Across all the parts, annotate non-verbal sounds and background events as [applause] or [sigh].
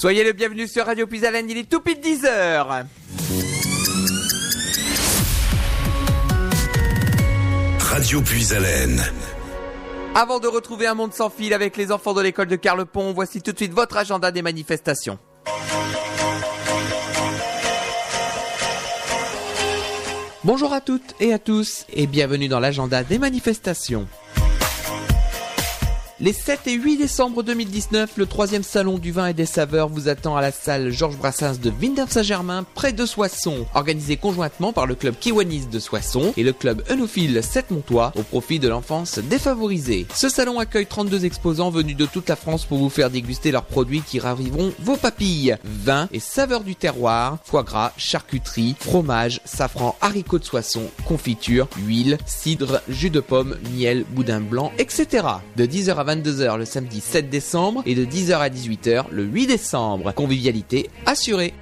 Soyez le bienvenu sur Radio Puisalène, il est tout pile 10 heures. Radio Puisalène. Avant de retrouver un monde sans fil avec les enfants de l'école de Carlepont, voici tout de suite votre agenda des manifestations. Bonjour à toutes et à tous et bienvenue dans l'agenda des manifestations. Les 7 et 8 décembre 2019, le troisième salon du vin et des saveurs vous attend à la salle Georges Brassens de Villeneuve-Saint-Germain, près de Soissons, organisé conjointement par le club Kiwanis de Soissons et le club Enophile 7 Montois au profit de l'enfance défavorisée. Ce salon accueille 32 exposants venus de toute la France pour vous faire déguster leurs produits qui raviveront vos papilles. Vin et saveurs du terroir, foie gras, charcuterie, fromage, safran, haricots de Soissons, confiture, huile, cidre, jus de pomme, miel, boudin blanc, etc. De 10h à 22h le samedi 7 décembre et de 10h à 18h le 8 décembre. Convivialité assurée.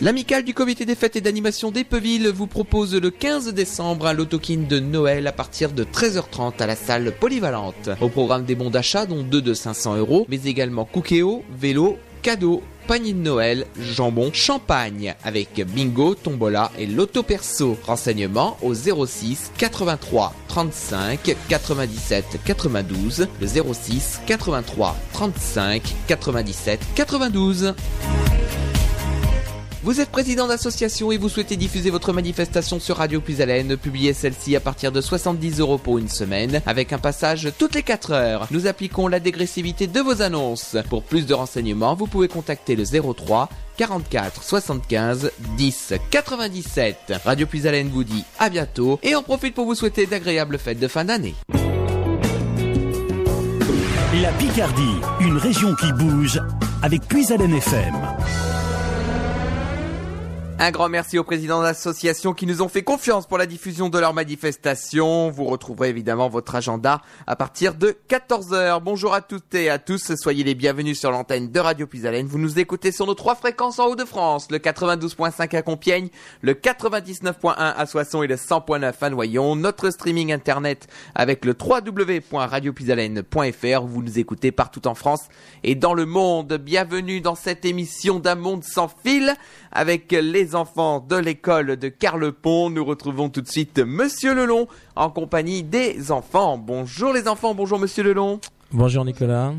L'amicale du comité des fêtes et d'animation d'Epeville vous propose le 15 décembre un lotokin de Noël à partir de 13h30 à la salle polyvalente. Au programme des bons d'achat dont deux de 500 euros, mais également cookéo, vélo, cadeaux, panier de Noël, jambon, champagne, avec bingo, tombola et loto perso. Renseignements au 06 83 35 97 92, le 06 83 35 97 92. Vous êtes président d'association et vous souhaitez diffuser votre manifestation sur Radio Puisalène, publiez celle-ci à partir de 70 euros pour une semaine, avec un passage toutes les 4 heures. Nous appliquons la dégressivité de vos annonces. Pour plus de renseignements, vous pouvez contacter le 03 44 75 10 97. Radio Puisalène vous dit à bientôt et on profite pour vous souhaiter d'agréables fêtes de fin d'année. La Picardie, une région qui bouge avec Puisalène FM. Un grand merci aux présidents d'associations qui nous ont fait confiance pour la diffusion de leur manifestation. Vous retrouverez évidemment votre agenda à partir de 14h. Bonjour à toutes et à tous, soyez les bienvenus sur l'antenne de Radio Puisalène. Vous nous écoutez sur nos trois fréquences en Haut-de-France, le 92.5 à Compiègne, le 99.1 à Soissons et le 100.9 à Noyon. Notre streaming internet avec le www.radiopuisalène.fr. Vous nous écoutez partout en France et dans le monde. Bienvenue dans cette émission d'un monde sans fil avec les enfants de l'école de Carlepont. Nous retrouvons tout de suite Monsieur Lelon en compagnie des enfants. Bonjour les enfants, bonjour Monsieur Lelon. Bonjour Nicolas.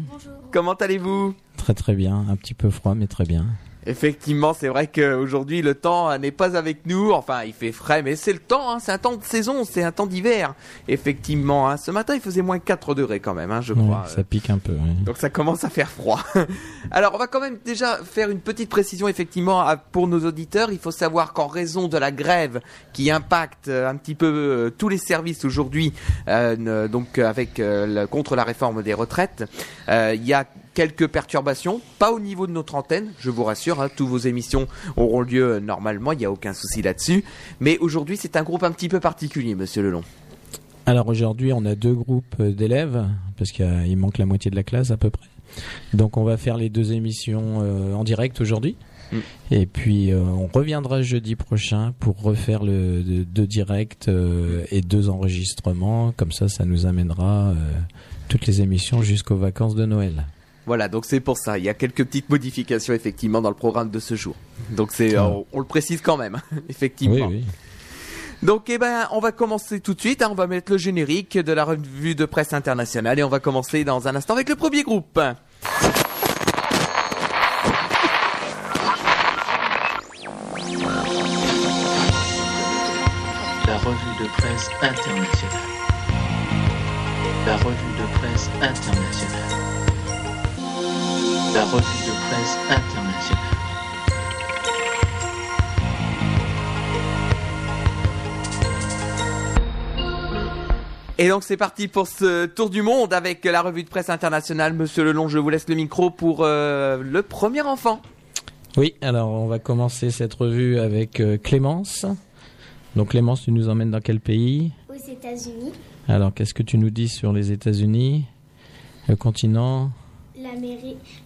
Comment allez-vous? Très très bien, un petit peu froid mais très bien. Effectivement, c'est vrai qu'aujourd'hui le temps n'est pas avec nous. Enfin, il fait frais, mais c'est le temps. Hein, c'est un temps de saison, c'est un temps d'hiver. Effectivement, hein. ce matin il faisait moins 4 degrés quand même, hein, je crois. ça pique un peu. oui. Donc ça commence à faire froid. [laughs] Alors on va quand même déjà faire une petite précision effectivement pour nos auditeurs. Il faut savoir qu'en raison de la grève qui impacte euh, un petit peu euh, tous les services aujourd'hui, euh, donc euh, avec euh, contre la réforme des retraites, euh, il y a quelques perturbations, pas au niveau de notre antenne, je vous rassure, hein, tous vos émissions auront lieu euh, normalement, il n'y a aucun souci là-dessus. Mais aujourd'hui c'est un groupe un petit peu particulier, Monsieur Lelon. Alors aujourd'hui on a deux groupes euh, d'élèves parce qu'il manque la moitié de la classe à peu près. Donc on va faire les deux émissions euh, en direct aujourd'hui. Mm. Et puis euh, on reviendra jeudi prochain pour refaire le de- deux directs euh, et deux enregistrements. Comme ça, ça nous amènera toutes les émissions jusqu'aux vacances de Noël. Voilà, donc c'est pour ça. Il y a quelques petites modifications effectivement dans le programme de ce jour. Donc c'est, Ah. euh, on le précise quand même, [laughs] effectivement. Oui, oui. Donc eh ben, on va commencer tout de suite. hein. on va mettre le générique de la revue de presse internationale et on va commencer dans un instant avec le premier groupe. La revue de presse internationale. La revue de presse internationale. La revue de presse internationale. Et donc c'est parti pour ce tour du monde avec la revue de presse internationale. Monsieur Lelon, je vous laisse le micro pour euh, le premier enfant. Oui, alors on va commencer cette revue avec euh, Clémence. Donc Clémence, tu nous emmènes dans quel pays? Aux États-Unis. Alors qu'est-ce que tu nous dis sur les États-Unis? Le continent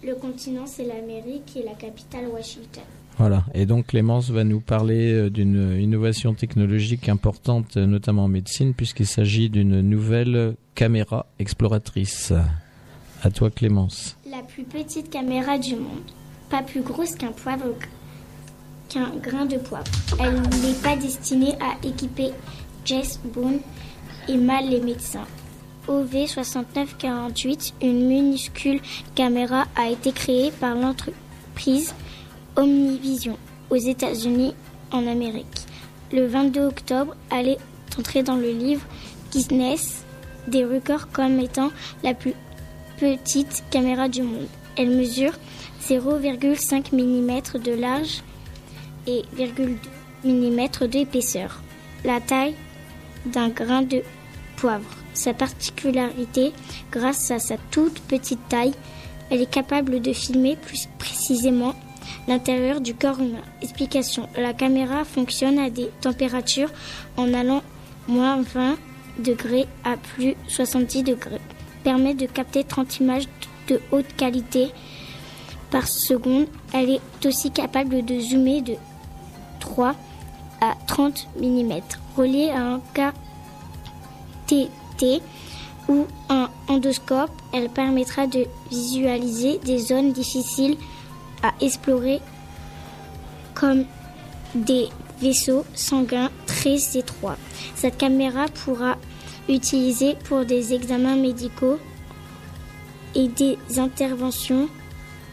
le continent, c'est l'Amérique et la capitale Washington. Voilà. Et donc Clémence va nous parler euh, d'une innovation technologique importante, euh, notamment en médecine, puisqu'il s'agit d'une nouvelle caméra exploratrice. À toi Clémence. La plus petite caméra du monde. Pas plus grosse qu'un poivre, qu'un grain de poivre. Elle n'est pas destinée à équiper Jess Boone et mal les médecins. OV6948, une minuscule caméra, a été créée par l'entreprise Omnivision aux États-Unis en Amérique. Le 22 octobre, elle est entrée dans le livre Guinness des records comme étant la plus petite caméra du monde. Elle mesure 0,5 mm de large et 0,2 mm d'épaisseur. La taille d'un grain de poivre. Sa particularité, grâce à sa toute petite taille, elle est capable de filmer plus précisément l'intérieur du corps humain. Explication. La caméra fonctionne à des températures en allant moins 20 degrés à plus 70 degrés. Permet de capter 30 images de haute qualité par seconde. Elle est aussi capable de zoomer de 3 à 30 mm. Reliée à un Ou un endoscope, elle permettra de visualiser des zones difficiles à explorer comme des vaisseaux sanguins très étroits. Cette caméra pourra utiliser pour des examens médicaux et des interventions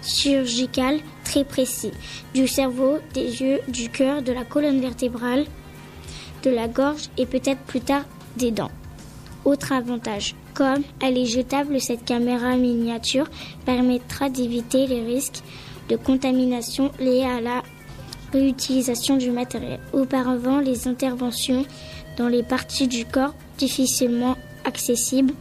chirurgicales très précises du cerveau, des yeux, du cœur, de la colonne vertébrale, de la gorge et peut-être plus tard des dents. Autre avantage, comme elle est jetable, cette caméra miniature permettra d'éviter les risques de contamination liés à la réutilisation du matériel. Auparavant, les interventions dans les parties du corps difficilement accessibles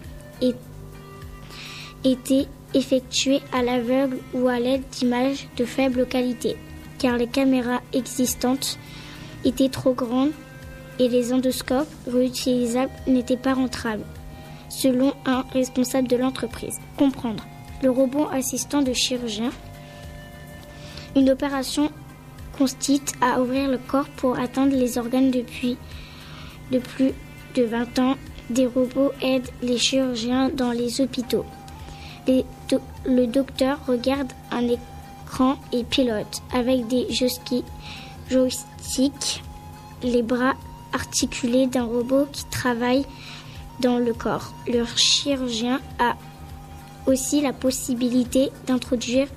étaient effectuées à l'aveugle ou à l'aide d'images de faible qualité, car les caméras existantes étaient trop grandes et les endoscopes réutilisables n'étaient pas rentables, selon un responsable de l'entreprise. Comprendre. Le robot assistant de chirurgien. Une opération consiste à ouvrir le corps pour atteindre les organes depuis de plus de 20 ans. Des robots aident les chirurgiens dans les hôpitaux. Le docteur regarde un écran et pilote avec des joysticks les bras articulés d'un robot qui travaille dans le corps. Le chirurgien a aussi la possibilité d'introduire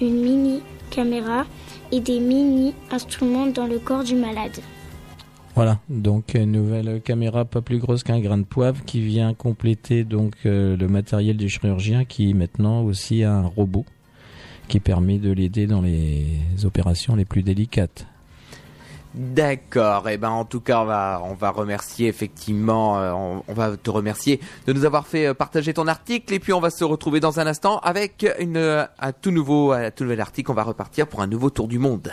une mini caméra et des mini instruments dans le corps du malade. Voilà, donc une nouvelle caméra pas plus grosse qu'un grain de poivre qui vient compléter donc euh, le matériel du chirurgien qui maintenant aussi a un robot qui permet de l'aider dans les opérations les plus délicates. D'accord. Et ben en tout cas on va on va remercier effectivement euh, on, on va te remercier de nous avoir fait euh, partager ton article et puis on va se retrouver dans un instant avec une euh, un tout nouveau un tout nouvel article. On va repartir pour un nouveau tour du monde.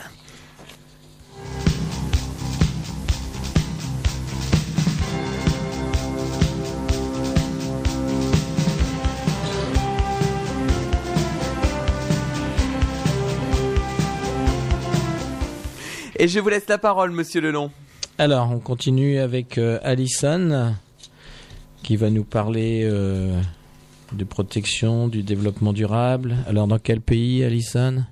Et je vous laisse la parole, Monsieur Lelon. Alors, on continue avec euh, Alison qui va nous parler euh, de protection, du développement durable. Alors, dans quel pays, Alison?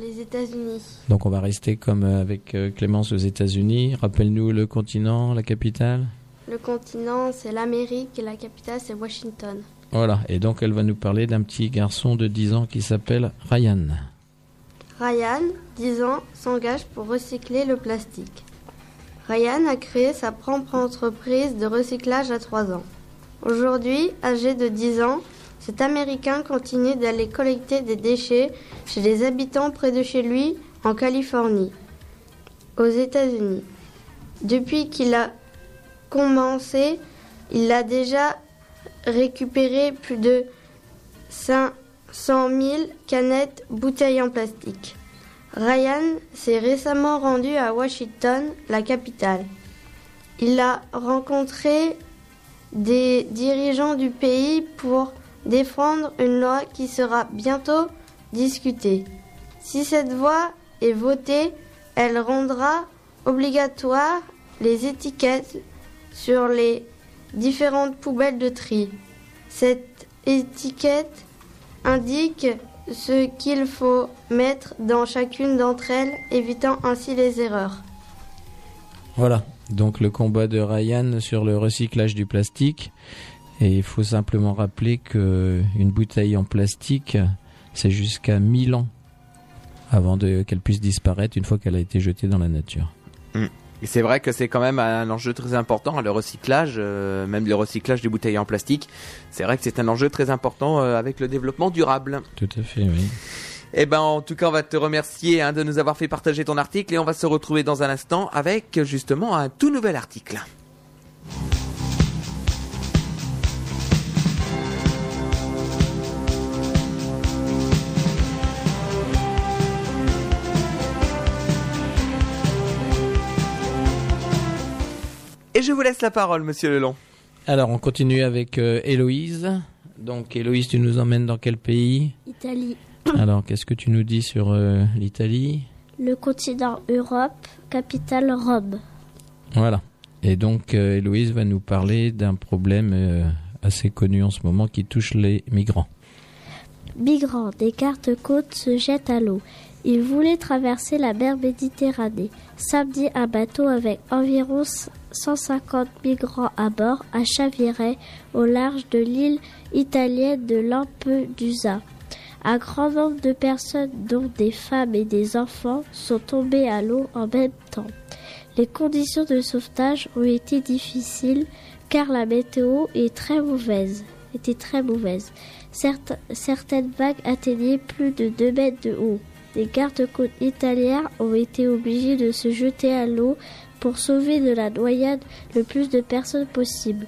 Les États-Unis. Donc, on va rester comme euh, avec euh, Clémence aux États-Unis. Rappelle-nous le continent, la capitale? Le continent, c'est l'Amérique et la capitale, c'est Washington. Voilà, et donc elle va nous parler d'un petit garçon de 10 ans qui s'appelle Ryan. Ryan, 10 ans, s'engage pour recycler le plastique. Ryan a créé sa propre entreprise de recyclage à 3 ans. Aujourd'hui, âgé de 10 ans, cet Américain continue d'aller collecter des déchets chez les habitants près de chez lui, en Californie, aux États-Unis. Depuis qu'il a commencé, il a déjà récupéré plus de 500 000 canettes bouteilles en plastique. Ryan s'est récemment rendu à Washington, la capitale. Il a rencontré des dirigeants du pays pour défendre une loi qui sera bientôt discutée. Si cette loi est votée, elle rendra obligatoire les étiquettes sur les différentes poubelles de tri. Cette étiquette indique ce qu'il faut mettre dans chacune d'entre elles, évitant ainsi les erreurs. Voilà, donc le combat de Ryan sur le recyclage du plastique. Et il faut simplement rappeler que une bouteille en plastique, c'est jusqu'à 1000 ans avant de- qu'elle puisse disparaître une fois qu'elle a été jetée dans la nature. Et c'est vrai que c'est quand même un enjeu très important, le recyclage, euh, même le recyclage des bouteilles en plastique. C'est vrai que c'est un enjeu très important euh, avec le développement durable. Tout à fait, oui. Eh ben, en tout cas, on va te remercier hein, de nous avoir fait partager ton article et on va se retrouver dans un instant avec justement un tout nouvel article. Et je vous laisse la parole, monsieur Lelon. Alors, on continue avec euh, Héloïse. Donc, Héloïse, tu nous emmènes dans quel pays? Italie. Alors, qu'est-ce que tu nous dis sur euh, l'Italie? Le continent Europe, capitale Rome. Voilà. Et donc, euh, Héloïse va nous parler d'un problème euh, assez connu en ce moment qui touche les migrants. Migrants des gardes-côtes se jettent à l'eau. Ils voulaient traverser la mer Méditerranée. Samedi, un bateau avec environ 150 migrants à bord a chaviré au large de l'île italienne de Lampedusa. Un grand nombre de personnes, dont des femmes et des enfants, sont tombées à l'eau en même temps. Les conditions de sauvetage ont été difficiles car la météo. Était très mauvaise. Certaines vagues atteignaient plus de 2 mètres de haut. Les gardes-côtes italiens ont été obligés de se jeter à l'eau pour sauver de la noyade le plus de personnes possible.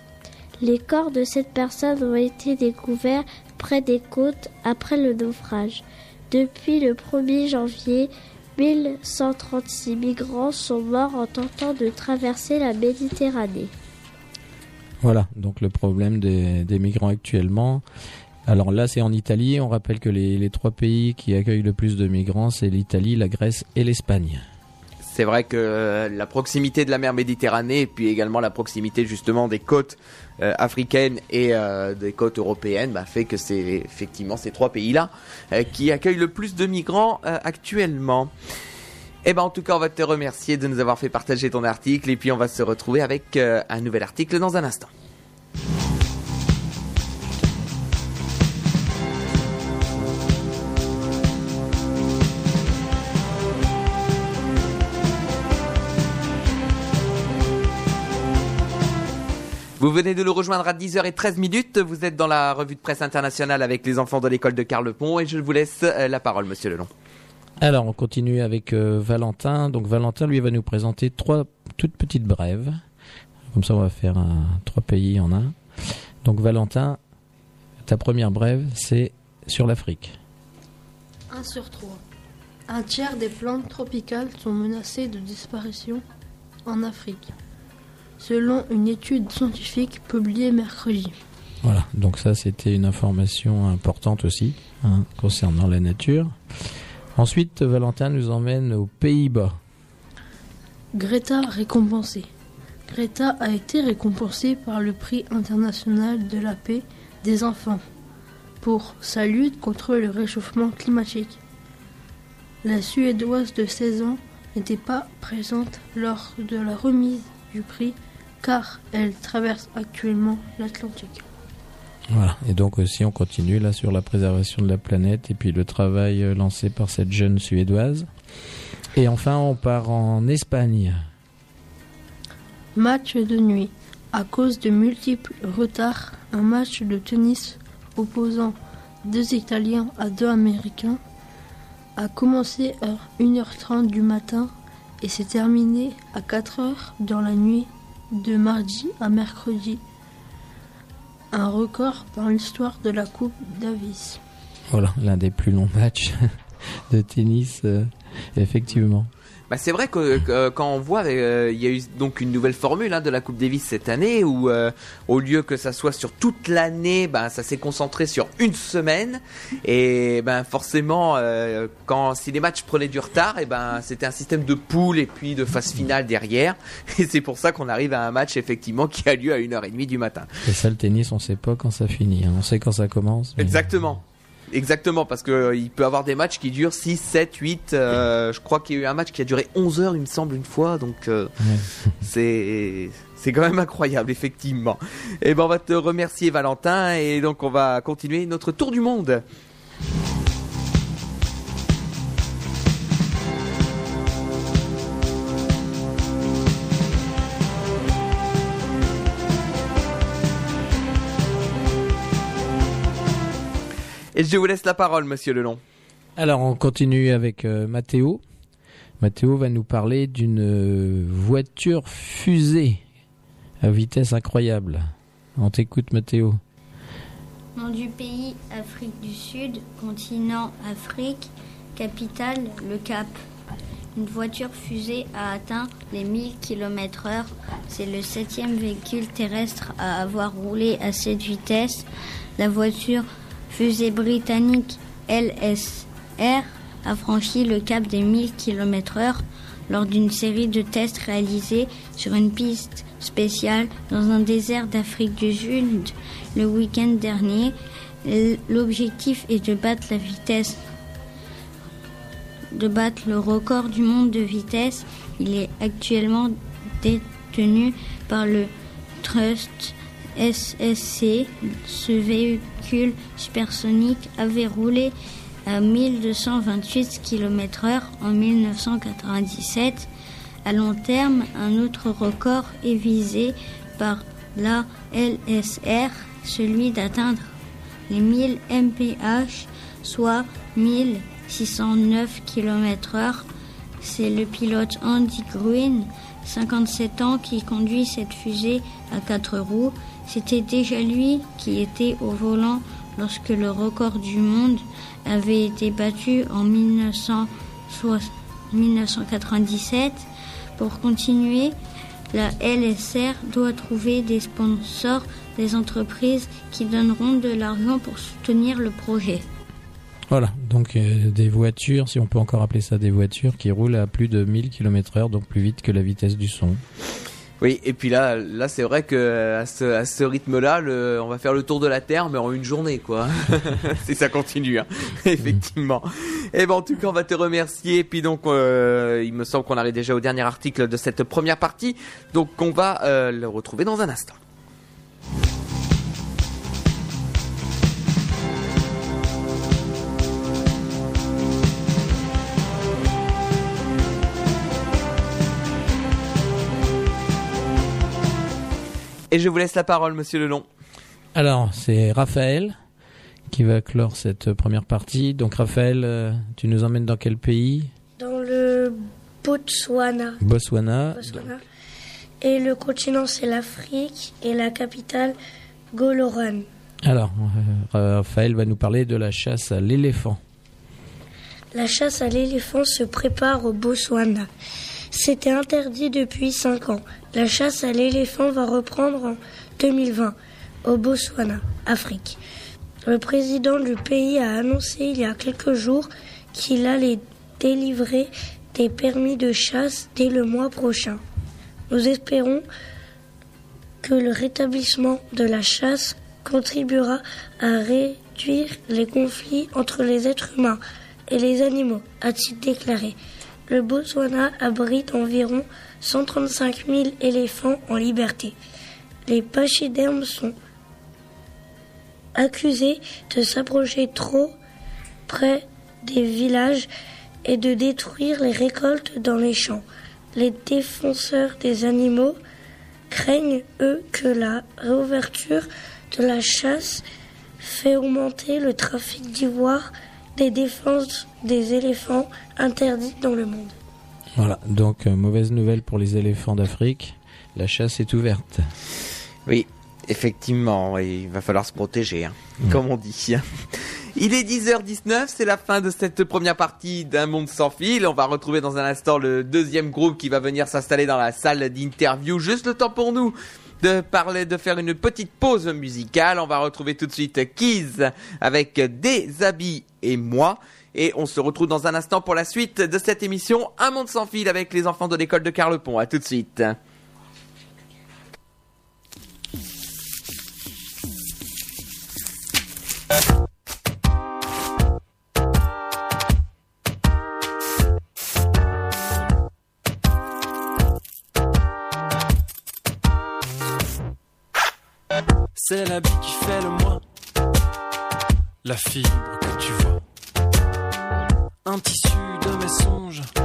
Les corps de cette personne ont été découverts près des côtes après le naufrage. Depuis le 1er janvier, 1136 migrants sont morts en tentant de traverser la Méditerranée. Voilà, donc le problème des, des migrants actuellement. Alors là, c'est en Italie. On rappelle que les, trois pays qui accueillent le plus de migrants, c'est l'Italie, la Grèce et l'Espagne. C'est vrai que euh, la proximité de la mer Méditerranée et puis également la proximité justement des côtes euh, africaines et euh, des côtes européennes bah, fait que c'est effectivement ces trois pays-là qui accueillent le plus de migrants actuellement. Eh ben en tout cas, on va te remercier de nous avoir fait partager ton article et puis on va se retrouver avec un nouvel article dans un instant. Vous venez de nous rejoindre à 10h13 minutes. Vous êtes dans la revue de presse internationale avec les enfants de l'école de Carlepont et je vous laisse euh, la parole, monsieur Lelon. Alors, on continue avec euh, Valentin. Donc, Valentin, lui, va nous présenter trois toutes petites brèves. Comme ça, on va faire un, trois pays en un. Donc, Valentin, ta première brève, c'est sur l'Afrique. 1 sur 3. Un tiers des plantes tropicales sont menacées de disparition en Afrique, selon une étude scientifique publiée mercredi. Voilà, donc ça c'était une information importante aussi hein, concernant la nature. Ensuite, Valentin nous emmène aux Pays-Bas. Greta récompensée. Greta a été récompensée par le prix international de la paix des enfants pour sa lutte contre le réchauffement climatique. La Suédoise de 16 ans n'était pas présente lors de la remise du prix car elle traverse actuellement l'Atlantique. Voilà, et donc aussi on continue là sur la préservation de la planète et puis le travail euh, lancé par cette jeune Suédoise. Et enfin, on part en Espagne. Match de nuit. À cause de multiples retards, un match de tennis opposant deux Italiens à deux Américains a commencé à 1h30 du matin et s'est terminé à 4h dans la nuit de mardi à mercredi. Un record dans l'histoire de la Coupe Davis. Voilà, l'un des plus longs matchs [laughs] de tennis, euh, effectivement. Bah, c'est vrai que, que, quand on voit, euh, il y a eu donc une nouvelle formule hein, de la Coupe Davis cette année où euh, au lieu que ça soit sur toute l'année, ben ça s'est concentré sur une semaine et ben forcément euh, quand si les matchs prenaient du retard, et ben c'était un système de poule et puis de phase finale derrière [laughs] et c'est pour ça qu'on arrive à un match effectivement qui a lieu à 1h30 du matin. Et ça, le tennis, on sait pas quand ça finit. hein. On sait quand ça commence. mais- Exactement. Exactement, parce que euh, il peut avoir des matchs qui durent 6, 7, 8. euh, je crois qu'il y a eu un match qui a duré 11 heures, il me semble, une fois. Donc, euh, [laughs] c'est. C'est quand même incroyable, effectivement. Et ben, on va te remercier, Valentin, et donc on va continuer notre tour du monde. Et je vous laisse la parole, monsieur Lelon. Alors, on continue avec euh, Mathéo. Mathéo va nous parler d'une euh, voiture fusée à vitesse incroyable. On t'écoute, Mathéo. Nom du pays, Afrique du Sud, continent, Afrique, capitale, le Cap. Une voiture fusée a atteint les 1000 km/h. C'est le septième véhicule terrestre à avoir roulé à cette vitesse. La voiture fusée britannique LSR a franchi le cap des 1000 km/h lors d'une série de tests réalisés sur une piste spéciale dans un désert d'Afrique du Sud le week-end dernier. L'objectif est de battre la vitesse de battre le record du monde de vitesse. Il est actuellement détenu par le Trust SSC. Ce véhicule supersonique avait roulé à 1228 km/h en 1997. À long terme, un autre record est visé par la LSR, celui d'atteindre les 1000 mph, soit 1609 km/h. C'est le pilote Andy Green, 57 ans, qui conduit cette fusée à quatre roues. C'était déjà lui qui était au volant lorsque le record du monde avait été battu en 1997. Pour continuer, la LSR doit trouver des sponsors, des entreprises qui donneront de l'argent pour soutenir le projet. Voilà, donc euh, des voitures, si on peut encore appeler ça des voitures, qui roulent à plus de 1000 km/h, donc plus vite que la vitesse du son. Oui, et puis là, là c'est vrai que à ce, à ce rythme-là, on va faire le tour de la Terre, mais en une journée, quoi. [laughs] si ça continue, hein. [laughs] effectivement. Et ben, en tout cas, on va te remercier. Et puis donc, euh, il me semble qu'on arrive déjà au dernier article de cette première partie, donc on va euh, le retrouver dans un instant. Et je vous laisse la parole, monsieur Lelon. Alors, c'est Raphaël qui va clore cette première partie. Donc, Raphaël, euh, tu nous emmènes dans quel pays Dans le Botswana. Botswana. Botswana. Et le continent, c'est l'Afrique et la capitale, Goloran. Alors, euh, Raphaël va nous parler de la chasse à l'éléphant. La chasse à l'éléphant se prépare au Botswana. C'était interdit depuis 5 ans. La chasse à l'éléphant va reprendre en 2020 au Botswana, Afrique. Le président du pays a annoncé il y a quelques jours qu'il allait délivrer des permis de chasse dès le mois prochain. Nous espérons que le rétablissement de la chasse contribuera à réduire les conflits entre les êtres humains et les animaux, a-t-il déclaré. Le Botswana abrite environ 135 000 éléphants en liberté. Les pachydermes sont accusés de s'approcher trop près des villages et de détruire les récoltes dans les champs. Les défenseurs des animaux craignent, eux, que la réouverture de la chasse fait augmenter le trafic d'ivoire des défenses des éléphants interdites dans le monde. Voilà, donc euh, mauvaise nouvelle pour les éléphants d'Afrique. La chasse est ouverte. Oui, effectivement, il va falloir se protéger, hein, Mm. comme on dit. [laughs] Il est 10h19, c'est la fin de cette première partie d'un monde sans fil. On va retrouver dans un instant le deuxième groupe qui va venir s'installer dans la salle d'interview. Juste le temps pour nous de parler, de faire une petite pause musicale. On va retrouver tout de suite Keys avec Des habits et moi. Et on se retrouve dans un instant pour la suite de cette émission Un monde sans fil avec les enfants de l'école de Carlepont. A tout de suite. C'est l'habit qui fait le moi, la fibre que tu vois. Un tissu de mes songes.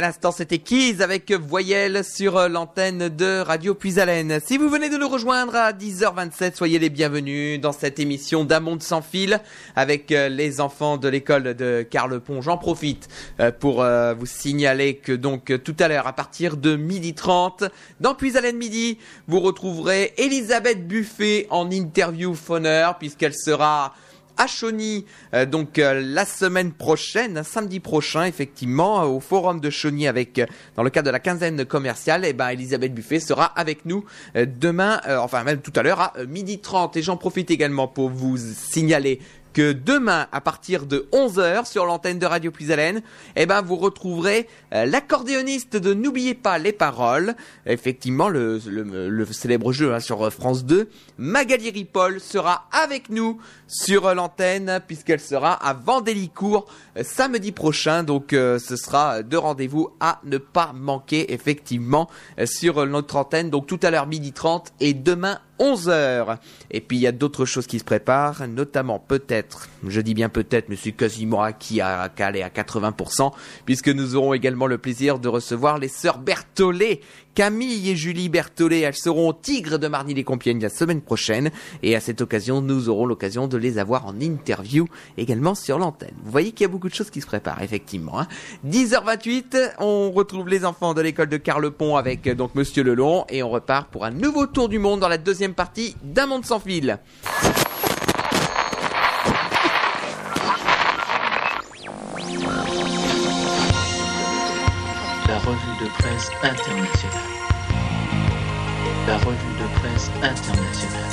À l'instant, c'était Keys avec Voyelle sur euh, l'antenne de Radio Puisalène. Si vous venez de nous rejoindre à 10h27, soyez les bienvenus dans cette émission d'un monde sans fil avec euh, les enfants de l'école de Carlepont. J'en profite euh, pour vous signaler que donc tout à l'heure, à partir de 12h30, dans Puisalène Midi, vous retrouverez Elisabeth Buffet en interview phoneur puisqu'elle sera à Chauny, euh, donc euh, la semaine prochaine, samedi prochain, effectivement, euh, au forum de Chauny avec, dans le cadre de la quinzaine commerciale, et ben Elisabeth Buffet sera avec nous demain, enfin même tout à l'heure à midi 30. Et j'en profite également pour vous signaler que demain, à partir de 11h sur l'antenne de Radio Puisalène, eh ben, vous retrouverez euh, l'accordéoniste de N'oubliez pas les paroles. Effectivement, le, le, le célèbre jeu hein, sur euh, France 2. Magali Ripoll sera avec nous sur euh, l'antenne puisqu'elle sera à Vendélicourt samedi prochain. Donc, ce sera deux rendez-vous à ne pas manquer effectivement sur notre antenne. Donc, tout à l'heure midi 30 et demain 11h. Et puis il y a d'autres choses qui se préparent, notamment peut-être, je dis bien peut-être, mais c'est quasiment acquis à calé à 80%, puisque nous aurons également le plaisir de recevoir les sœurs Berthollet. Camille et Julie Berthollet, elles seront au Tigre de Marny-les-Compiègnes la semaine prochaine, et à cette occasion, nous aurons l'occasion de les avoir en interview également sur l'antenne. Vous voyez qu'il y a beaucoup de choses qui se préparent, effectivement. hein. 10h28, on retrouve les enfants de l'école de Carlepont avec euh, donc Monsieur Lelon, et on repart pour un nouveau tour du monde dans la deuxième partie d'un monde sans fil. De presse internationale. La revue de presse internationale.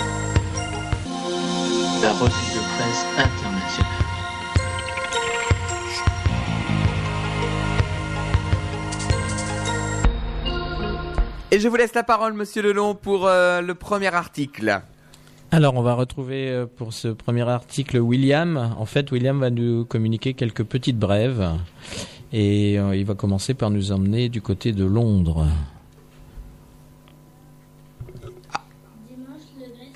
La revue de presse internationale. Et je vous laisse la parole, Monsieur Lelon, pour euh, le premier article. Alors, on va retrouver euh, pour ce premier article William. En fait, William va nous communiquer quelques petites brèves. Et euh, il va commencer par nous emmener du côté de Londres.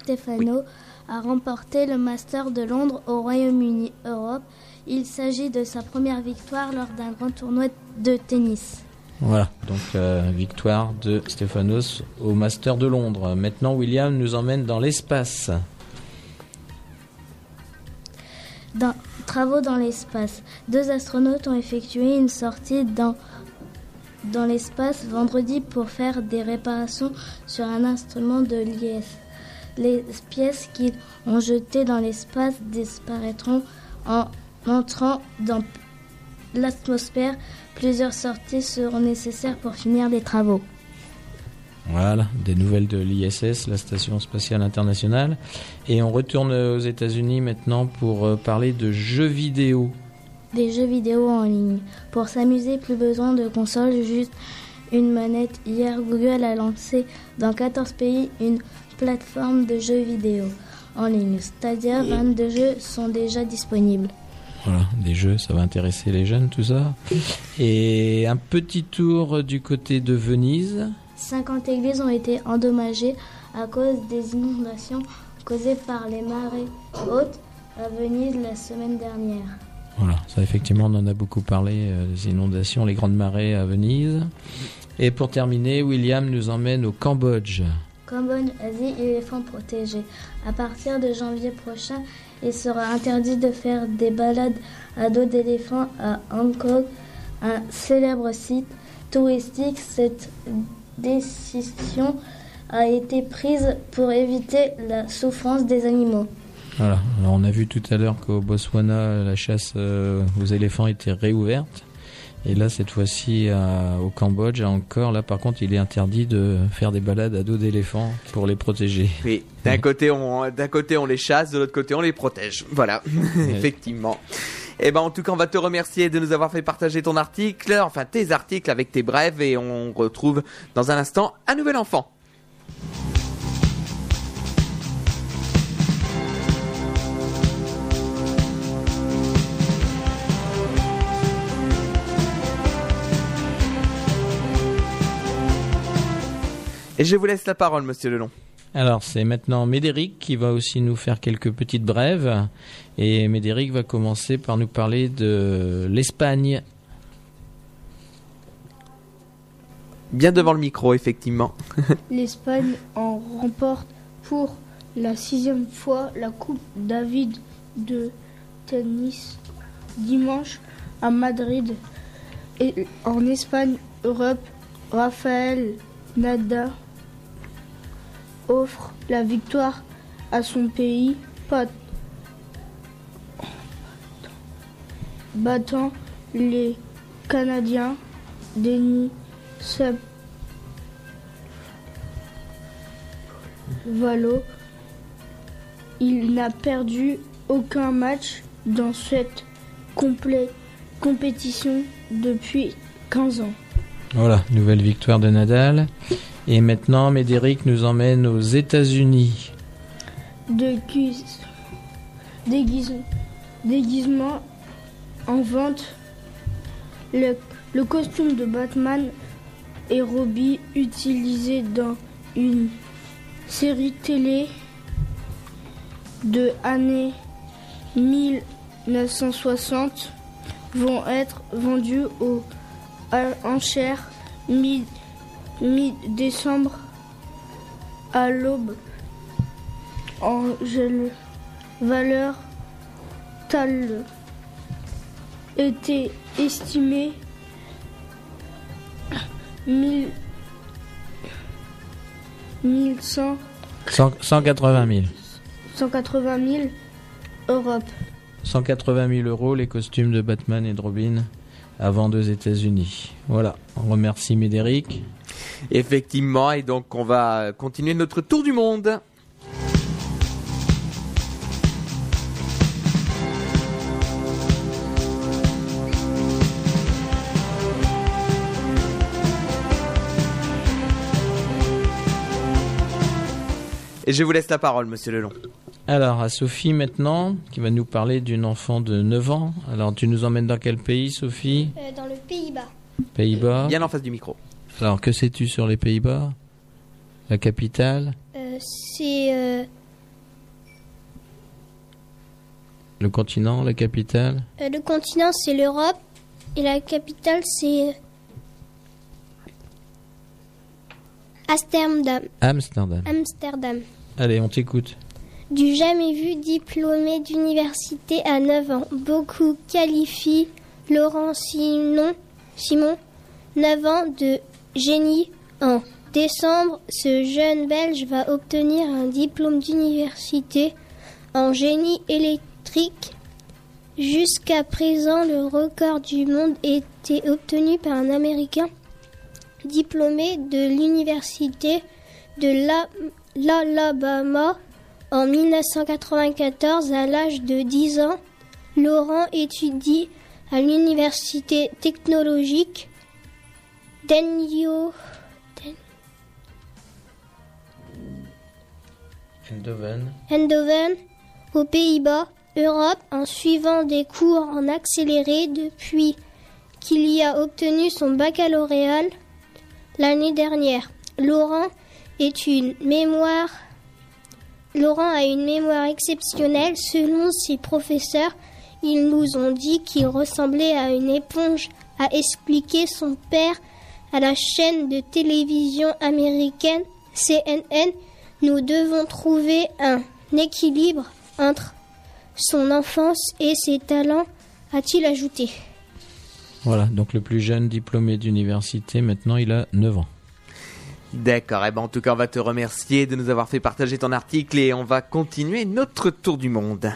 Stefano a remporté le Master de Londres au Royaume-Uni Europe. Il s'agit de sa première victoire lors d'un grand tournoi de tennis. Voilà, donc euh, victoire de Stéphanos au Master de Londres. Maintenant, William nous emmène dans l'espace. Dans Travaux dans l'espace. Deux astronautes ont effectué une sortie dans, dans l'espace vendredi pour faire des réparations sur un instrument de l'IS. Les pièces qu'ils ont jetées dans l'espace disparaîtront en entrant dans l'atmosphère. Plusieurs sorties seront nécessaires pour finir les travaux. Voilà, des nouvelles de l'ISS, la Station Spatiale Internationale. Et on retourne aux États-Unis maintenant pour euh, parler de jeux vidéo. Des jeux vidéo en ligne. Pour s'amuser, plus besoin de console, juste une manette. Hier, Google a lancé dans 14 pays une plateforme de jeux vidéo en ligne. C'est-à-dire 22 jeux sont déjà disponibles. Voilà, des jeux, ça va intéresser les jeunes, tout ça. Et un petit tour du côté de Venise. 50 églises ont été endommagées à cause des inondations causées par les marées hautes à Venise la semaine dernière. Voilà, ça effectivement, on en a beaucoup parlé, euh, les inondations, les grandes marées à Venise. Et pour terminer, William nous emmène au Cambodge. Cambodge, Asie, éléphants protégés. À partir de janvier prochain, il sera interdit de faire des balades à dos d'éléphants à Hong Kong, un célèbre site touristique. Cette décision a été prise pour éviter la souffrance des animaux. Voilà, alors on a vu tout à l'heure qu'au Botswana, la chasse euh, aux éléphants était réouverte. Et là, cette fois-ci, à- au Cambodge, encore, là, par contre, il est interdit de faire des balades à dos d'éléphants pour les protéger. Oui, d'un côté, on, d'un côté on les chasse, de l'autre côté on les protège. Voilà, [laughs] effectivement. Et ben en tout cas, on va te remercier de nous avoir fait partager ton article, enfin tes articles avec tes brèves, et on retrouve dans un instant un nouvel enfant. Et je vous laisse la parole, monsieur Lelon. Alors, c'est maintenant Médéric qui va aussi nous faire quelques petites brèves. Et Médéric va commencer par nous parler de l'Espagne. Bien devant le micro, effectivement. [laughs] L'Espagne en remporte pour la sixième fois la Coupe David de tennis dimanche à Madrid. Et en Espagne, Europe, Rafael Nadal offre la victoire à son pays, battant les Canadiens Denis Valo. Il n'a perdu aucun match dans cette complé- compétition depuis 15 ans. Voilà, nouvelle victoire de Nadal. Et maintenant, Médéric nous emmène aux États-Unis. de déguisement en vente. Le, costume de Batman et Robbie utilisé dans une série télé de années 1960 vont être vendus aux enchères mi-décembre à l'aube en gel valeur telle était estimée 1000 1100 Cent- 180 000. 180 000 Europe. 180 000 euros les costumes de Batman et de Robin à vendre aux États-Unis. Voilà, on remercie Médéric. Effectivement, et donc on va continuer notre tour du monde. Et je vous laisse la parole, monsieur Lelon. Alors, à Sophie maintenant, qui va nous parler d'une enfant de 9 ans. Alors, tu nous emmènes dans quel pays, Sophie? Euh, dans le Pays-Bas. Pays-Bas. Bien en face du micro. Alors, que sais-tu sur les Pays-Bas? La capitale? Euh, c'est euh, Le continent La capitale? Euh, le continent, c'est l'Europe et la capitale, c'est Amsterdam. Amsterdam. Amsterdam. Allez, on t'écoute. Du jamais vu diplômé d'université à 9 ans. Beaucoup qualifient Laurent Simon, Simon, 9 ans de génie. En décembre, ce jeune Belge va obtenir un diplôme d'université en génie électrique. Jusqu'à présent, le record du monde était obtenu par un Américain, diplômé de l'université de La- l'Alabama en 1994 à l'âge de 10 ans. Laurent étudie à l'université technologique d'Enyo Eindhoven. Eindhoven aux Pays-Bas, Europe, en suivant des cours en accéléré depuis qu'il y a obtenu son baccalauréat l'année dernière. Laurent est une mémoire. Laurent a une mémoire exceptionnelle. Selon ses professeurs, ils nous ont dit qu'il ressemblait à une éponge, a expliqué son père à la chaîne de télévision américaine CNN. Nous devons trouver un équilibre entre son enfance et ses talents, a-t-il ajouté. Voilà, donc le plus jeune diplômé d'université, maintenant il a 9 ans. D'accord, et ben en tout cas on va te remercier de nous avoir fait partager ton article et on va continuer notre tour du monde.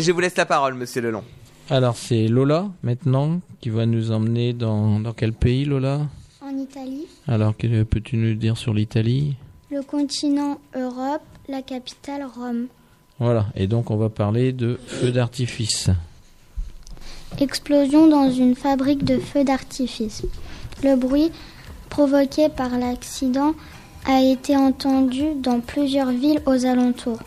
Et je vous laisse la parole, monsieur Lelon. Alors c'est Lola maintenant qui va nous emmener dans, dans quel pays Lola? En Italie, Alors que peux-tu nous dire sur l'Italie? Le continent Europe, la capitale Rome. Voilà, et donc on va parler de feux d'artifice. Explosion dans une fabrique de feux d'artifice. Le bruit provoqué par l'accident a été entendu dans plusieurs villes aux alentours.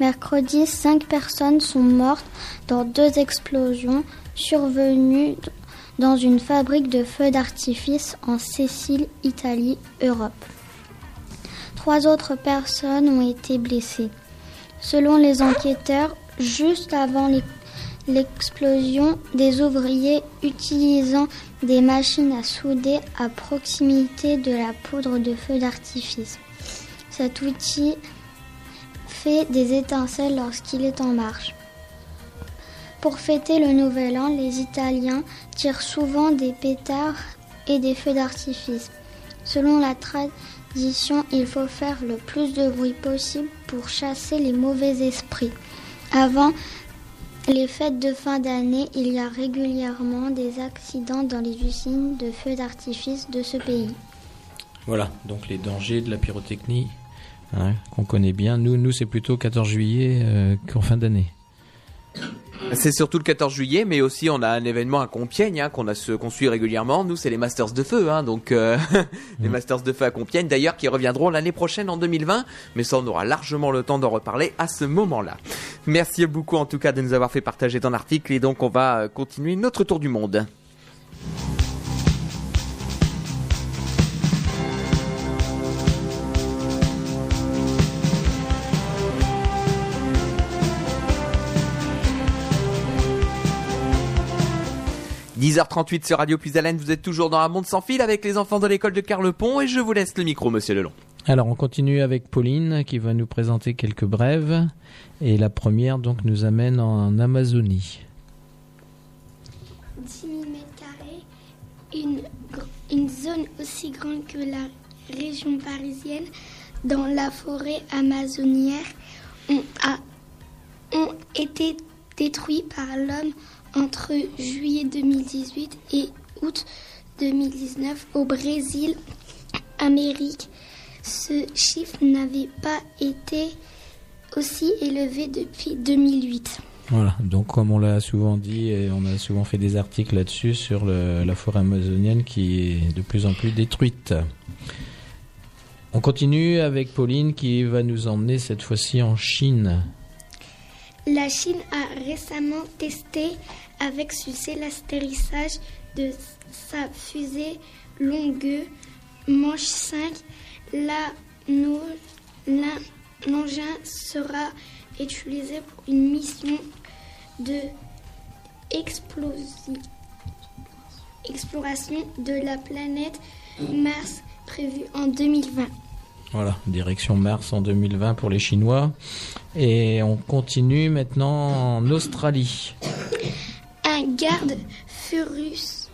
Mercredi, cinq personnes sont mortes dans deux explosions survenues dans une fabrique de feux d'artifice en Sicile, Italie, Europe. Trois autres personnes ont été blessées. Selon les enquêteurs, juste avant l'e- l'explosion, des ouvriers utilisant des machines à souder à proximité de la poudre de feu d'artifice. Cet outil fait des étincelles lorsqu'il est en marche. Pour fêter le nouvel an, les Italiens tirent souvent des pétards et des feux d'artifice. Selon la tradition, il faut faire le plus de bruit possible pour chasser les mauvais esprits. Avant les fêtes de fin d'année, il y a régulièrement des accidents dans les usines de feux d'artifice de ce pays. Voilà, donc les dangers de la pyrotechnie hein, qu'on connaît bien. Nous, nous c'est plutôt 14 juillet euh, qu'en fin d'année. C'est surtout le 14 juillet, mais aussi on a un événement à Compiègne hein, qu'on a qu'on suit régulièrement. Nous, c'est les Masters de Feu, hein, donc euh, [laughs] les Masters de Feu à Compiègne, d'ailleurs, qui reviendront l'année prochaine en 2020. Mais ça, on aura largement le temps d'en reparler à ce moment-là. Merci beaucoup en tout cas de nous avoir fait partager ton article, et donc on va euh, continuer notre tour du monde. « 10h38 sur Radio Puisalène, vous êtes toujours dans un monde sans fil avec les enfants de l'école de Carlepont et je vous laisse le micro, monsieur Lelon. Alors on continue avec Pauline qui va nous présenter quelques brèves. Et la première donc nous amène en Amazonie. 10 000 m2, une, une zone aussi grande que la région parisienne, dans la forêt amazonienne, ont, a- ont été détruits par l'homme entre juillet 2018 et août 2019 au Brésil, Amérique. Ce chiffre n'avait pas été aussi élevé depuis 2008. Voilà, donc comme on l'a souvent dit on a souvent fait des articles là-dessus sur la forêt amazonienne qui est de plus en plus détruite. On continue avec Pauline qui va nous emmener cette fois-ci en Chine. La Chine a récemment testé avec succès l'atterrissage de sa fusée Longue Manche 5. La- nou- la- L'engin sera utilisé pour une mission de exploration de la planète Mars prévue en 2020. Voilà, direction Mars en 2020 pour les Chinois. Et on continue maintenant en Australie. Un garde Furus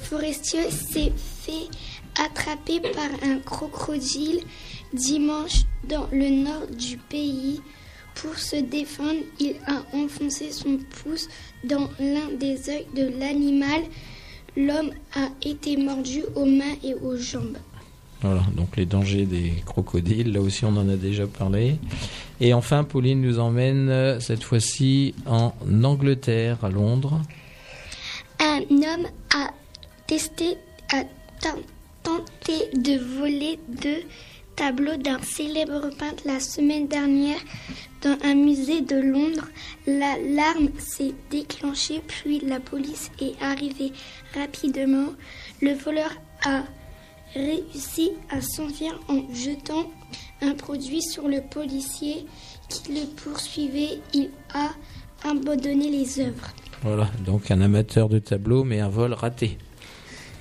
Forestier s'est fait attraper par un crocodile dimanche dans le nord du pays. Pour se défendre, il a enfoncé son pouce dans l'un des œils de l'animal. L'homme a été mordu aux mains et aux jambes. Voilà, donc les dangers des crocodiles, là aussi on en a déjà parlé. Et enfin, Pauline nous emmène euh, cette fois-ci en Angleterre, à Londres. Un homme a testé, a ten- tenté de voler deux tableaux d'un célèbre peintre la semaine dernière dans un musée de Londres. L'alarme s'est déclenchée, puis la police est arrivée rapidement. Le voleur a réussi à s'enfuir en jetant un produit sur le policier qui le poursuivait. Il a abandonné les œuvres. Voilà, donc un amateur de tableau, mais un vol raté.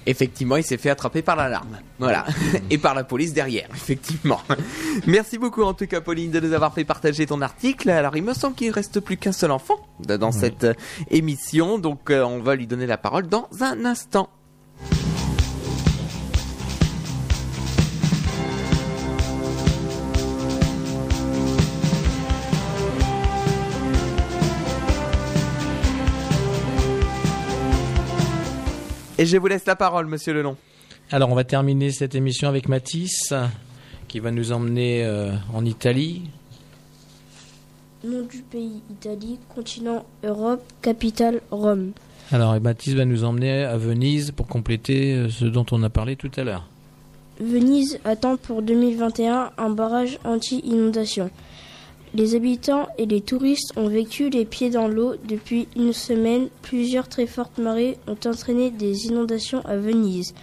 Effectivement, il s'est fait attraper par l'alarme. Voilà. Et par la police derrière, effectivement. Merci beaucoup en tout cas Pauline de nous avoir fait partager ton article. Alors il me semble qu'il ne reste plus qu'un seul enfant dans cette euh, émission. Donc euh, on va lui donner la parole dans un instant. Et je vous laisse la parole, monsieur Lelon. Alors on va terminer cette émission avec Mathis, qui va nous emmener euh, en Italie. Nom du pays Italie, continent Europe, capitale Rome. Alors et Mathis va nous emmener à Venise pour compléter euh, ce dont on a parlé tout à l'heure. Venise attend pour 2021 un barrage anti-inondation. Les habitants et les touristes ont vécu les pieds dans l'eau depuis une semaine. Plusieurs très fortes marées ont entraîné des inondations à Venise,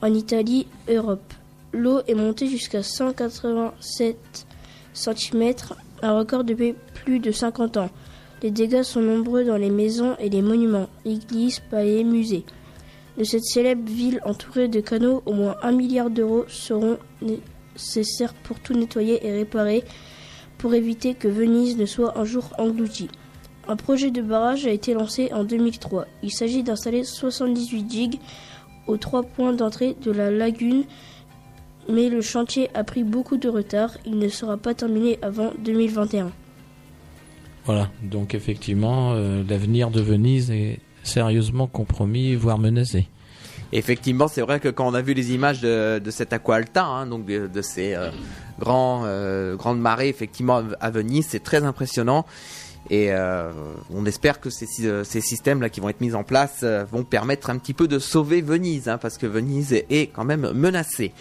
en Italie, Europe. L'eau est montée jusqu'à 187 cm, un record depuis plus de 50 ans. Les dégâts sont nombreux dans les maisons et les monuments, églises, palais, musées. De cette célèbre ville entourée de canaux, au moins un milliard d'euros seront nécessaires pour tout nettoyer et réparer pour éviter que Venise ne soit un jour engloutie. Un projet de barrage a été lancé en 2003. Il s'agit d'installer 78 digues aux trois points d'entrée de la lagune, mais le chantier a pris beaucoup de retard. Il ne sera pas terminé avant 2021. Voilà, donc effectivement, euh, l'avenir de Venise est sérieusement compromis, voire menacé. Effectivement, c'est vrai que quand on a vu les images de, de cet aqua alta, hein, donc de, de ces euh, grands, euh, grandes marées, effectivement, à Venise, c'est très impressionnant. Et euh, on espère que ces, ces systèmes-là qui vont être mis en place euh, vont permettre un petit peu de sauver Venise, hein, parce que Venise est quand même menacée.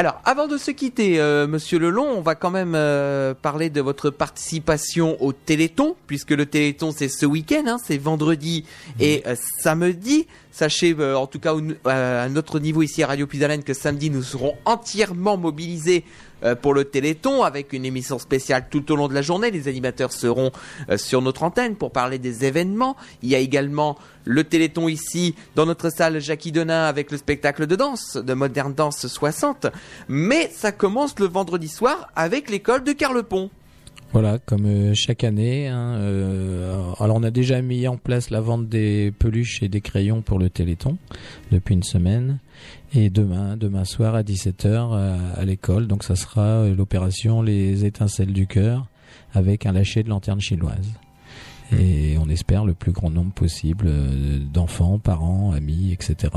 Alors, avant de se quitter, euh, Monsieur Lelon, on va quand même euh, parler de votre participation au Téléthon, puisque le Téléthon c'est ce week-end, hein, c'est vendredi et euh, samedi. Sachez, euh, en tout cas au- à notre niveau ici à Radio Puisalène, que samedi nous serons entièrement mobilisés euh, pour le Téléthon avec une émission spéciale tout au long de la journée. Les animateurs seront euh, sur notre antenne pour parler des événements. Il y a également le Téléthon ici dans notre salle Jackie Denain avec le spectacle de danse de Modern Dance 60. Mais ça commence le vendredi soir avec l'école de Carlepont. Voilà, comme euh, chaque année. hein, euh, alors on a déjà mis en place la vente des peluches et des crayons pour le Téléthon depuis une semaine. Et demain, demain soir à 17h à, à l'école, donc ça sera euh, l'opération Les étincelles du cœur avec un lâcher de lanterne chinoise. Et on espère le plus grand nombre possible euh, d'enfants, parents, amis, etc.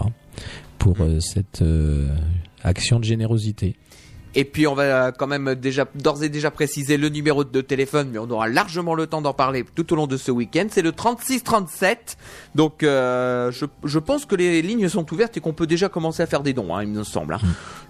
pour euh, cette euh, action de générosité. Et puis on va quand même déjà d'ores et déjà préciser le numéro de téléphone, mais on aura largement le temps d'en parler tout au long de ce week-end. C'est le 3637. Donc euh, je, je pense que les lignes sont ouvertes et qu'on peut déjà commencer à faire des dons, hein, il me semble. hein.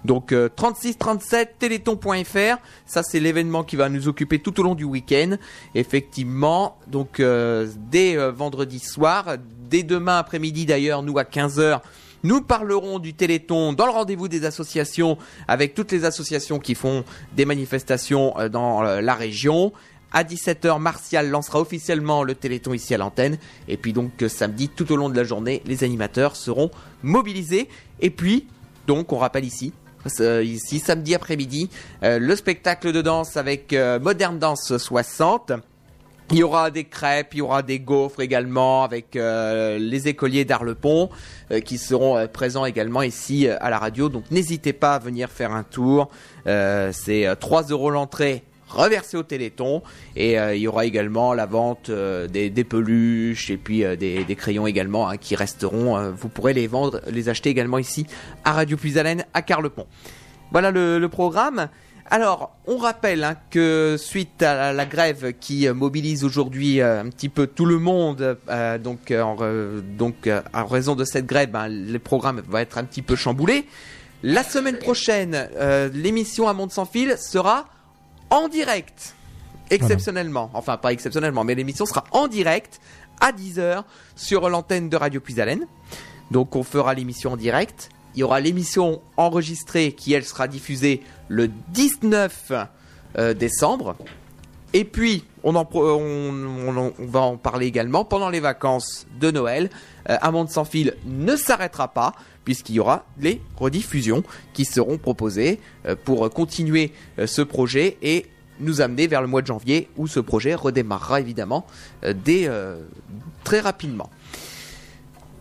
Donc euh, 3637 téléthon.fr, ça c'est l'événement qui va nous occuper tout au long du week-end. Effectivement, donc euh, dès euh, vendredi soir, dès demain après-midi d'ailleurs, nous à 15h. Nous parlerons du Téléthon dans le rendez-vous des associations avec toutes les associations qui font des manifestations euh, dans euh, la région. À 17h, Martial lancera officiellement le Téléthon ici à l'antenne. Et puis donc euh, samedi, tout au long de la journée, les animateurs seront mobilisés. Et puis, donc on rappelle ici, ici samedi après-midi, le spectacle de danse avec euh, Modern Dance 60 Il y aura des crêpes, il y aura des gaufres également avec euh, les écoliers d'Arlepont euh, qui seront euh, présents également ici euh, à la radio. Donc n'hésitez pas à venir faire un tour. C'est euh, 3 euros l'entrée reversée au Téléthon et il y aura également la vente des, peluches et puis des, crayons également hein, qui resteront. vous pourrez les vendre, les acheter également ici à Radio Plus Haleine à Carlepont. Voilà le programme. Alors, on rappelle hein, que suite à la, grève qui euh, mobilise aujourd'hui euh, un petit peu tout le monde, euh, donc, en, raison de cette grève, ben, le programme va être un petit peu chamboulé. La semaine prochaine, l'émission à Monde sans fil sera en direct, exceptionnellement. Enfin, pas exceptionnellement, mais l'émission sera en direct à 10h sur l'antenne de Radio Puis Haleine. Donc, on fera l'émission en direct. Il y aura l'émission enregistrée qui, elle, sera diffusée le 19 euh, décembre. Et puis, pro- on, va en parler également pendant les vacances de Noël. Euh, Un monde sans fil ne s'arrêtera pas puisqu'il y aura les rediffusions qui seront proposées euh, pour continuer euh, ce projet et nous amener vers le mois de janvier où ce projet redémarrera évidemment euh, euh, très rapidement.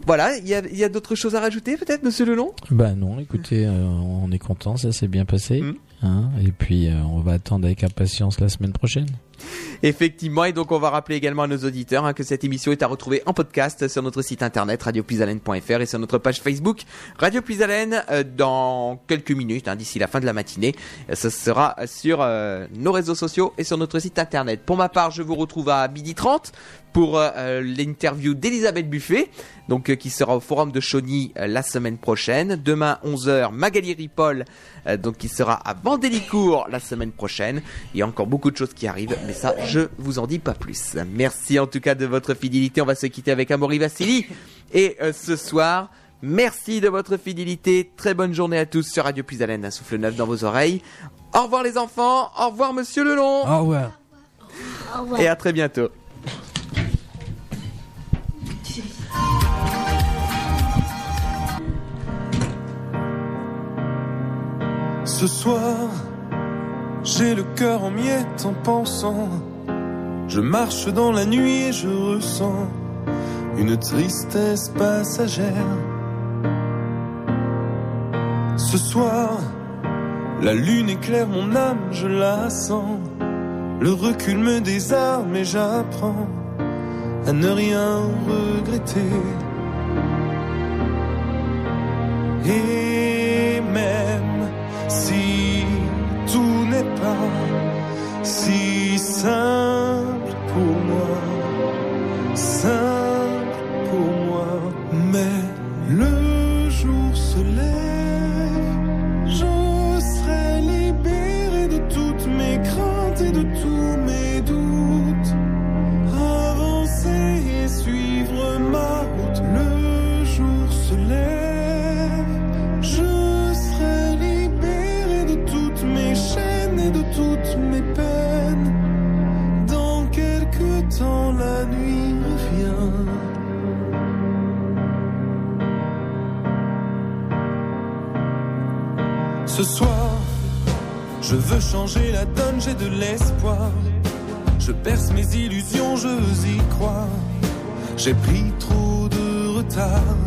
Voilà, il y a, il y a d'autres choses à rajouter peut-être, Monsieur Lelon? Bah non, écoutez, euh, on est content, ça s'est bien passé. Mm. hein, et puis euh, on va attendre avec impatience la semaine prochaine. [laughs] Effectivement, et donc on va rappeler également à nos auditeurs hein, que cette émission est à retrouver en podcast sur notre site internet radiopuisalène.fr et sur notre page Facebook Radio Puisalène euh, dans quelques minutes, hein, d'ici la fin de la matinée. Euh, Ce sera sur euh, nos réseaux sociaux et sur notre site internet. Pour ma part, je vous retrouve à 12h30 pour euh, euh, l'interview d'Elisabeth Buffet, donc euh, qui sera au forum de Chauny la semaine prochaine. Demain 11h, Magali Ripoll, donc qui sera à Vandélicourt la semaine prochaine. Il y a encore beaucoup de choses qui arrivent, mais ça, je vous en dis pas plus. Merci en tout cas de votre fidélité. On va se quitter avec Amaury Vassili. Et euh, ce soir, merci de votre fidélité. Très bonne journée à tous sur Radio Plus Haleine, un souffle neuf dans vos oreilles. Au revoir les enfants. Au revoir Monsieur Lelon. Au revoir. Et à très bientôt. Ce soir, j'ai le cœur en miettes en pensant. Je marche dans la nuit et je ressens une tristesse passagère. Ce soir, la lune éclaire mon âme, je la sens. Le recul me désarme et j'apprends à ne rien regretter. Et changer la donne, j'ai de l'espoir. Je perce mes illusions, je y croire. J'ai pris trop de retard.